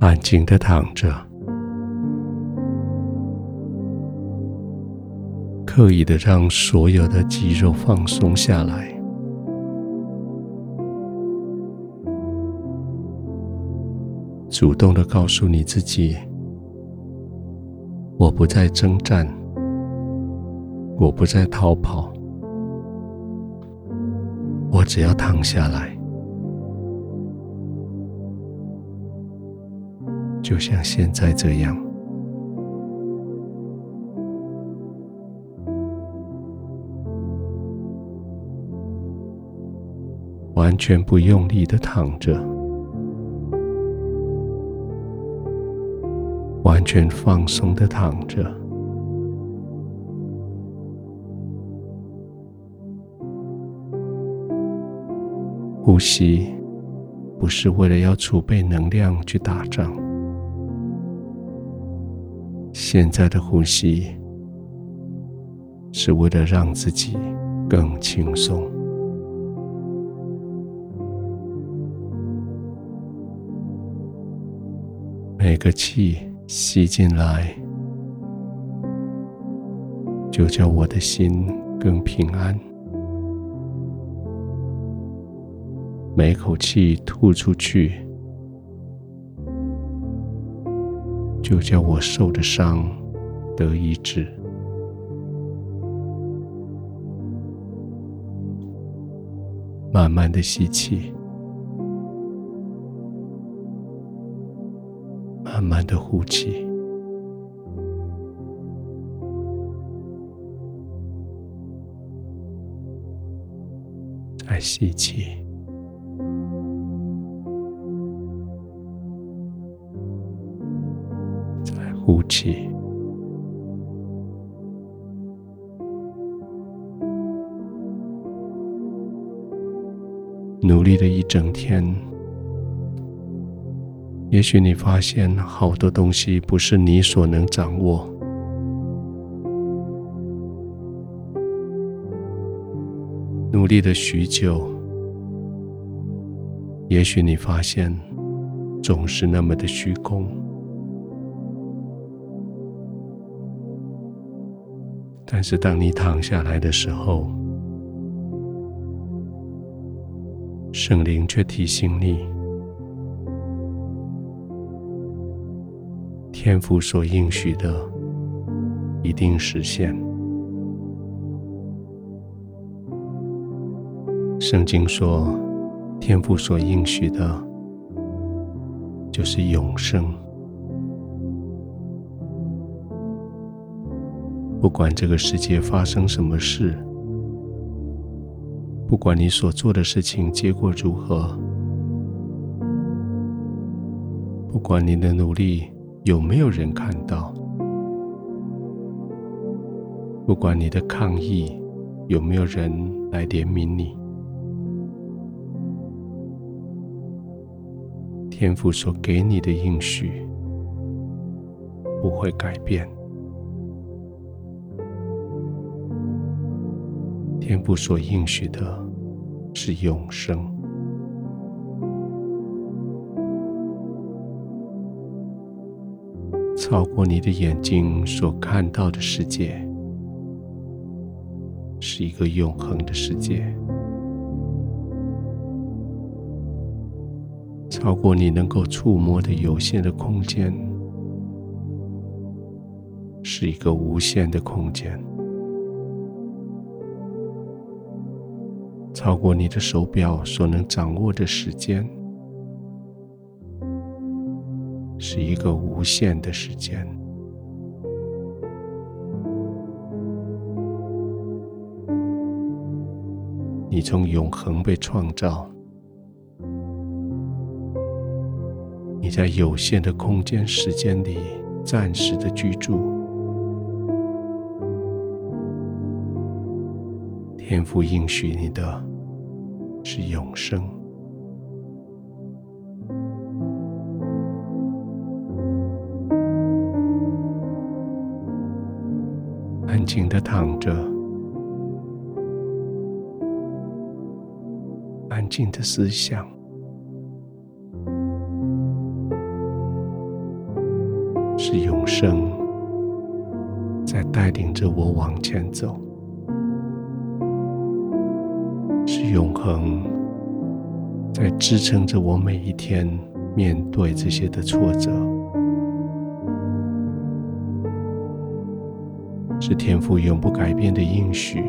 安静的躺着，刻意的让所有的肌肉放松下来，主动的告诉你自己：我不再征战，我不再逃跑，我只要躺下来。就像现在这样，完全不用力的躺着，完全放松的躺着，呼吸不是为了要储备能量去打仗。现在的呼吸是为了让自己更轻松。每个气吸进来，就叫我的心更平安；每口气吐出去。就叫我受的伤得医治。慢慢的吸气，慢慢的呼气，再吸气。呼气，努力了一整天，也许你发现好多东西不是你所能掌握。努力了许久，也许你发现总是那么的虚空。但是，当你躺下来的时候，圣灵却提醒你：天父所应许的一定实现。圣经说，天父所应许的，就是永生。不管这个世界发生什么事，不管你所做的事情结果如何，不管你的努力有没有人看到，不管你的抗议有没有人来怜悯你，天父所给你的应许不会改变。天父所应许的是永生，超过你的眼睛所看到的世界，是一个永恒的世界，超过你能够触摸的有限的空间，是一个无限的空间。超过你的手表所能掌握的时间，是一个无限的时间。你从永恒被创造，你在有限的空间时间里暂时的居住。天父应许你的是永生，安静的躺着，安静的思想，是永生在带领着我往前走，是永恒在支撑着我每一天面对这些的挫折，是天赋永不改变的应许，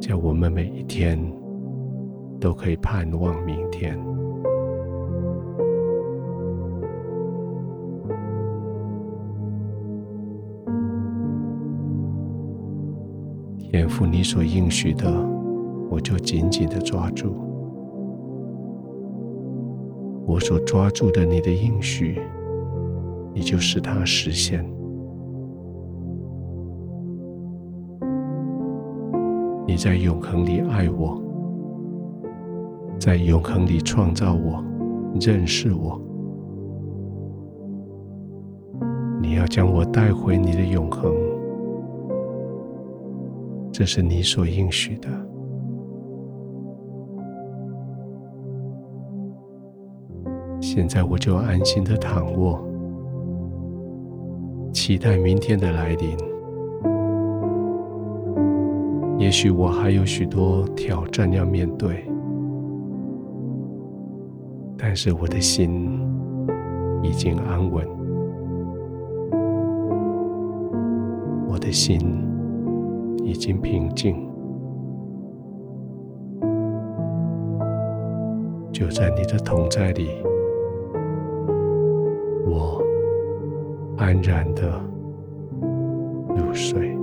叫我们每一天都可以盼望明天。天父，你所应许的，我就紧紧的抓住；我所抓住的你的应许，你就使它实现。你在永恒里爱我，在永恒里创造我，认识我。你要将我带回你的永恒。这是你所应许的。现在我就安心的躺卧，期待明天的来临。也许我还有许多挑战要面对，但是我的心已经安稳，我的心。已经平静，就在你的同在里，我安然的入睡。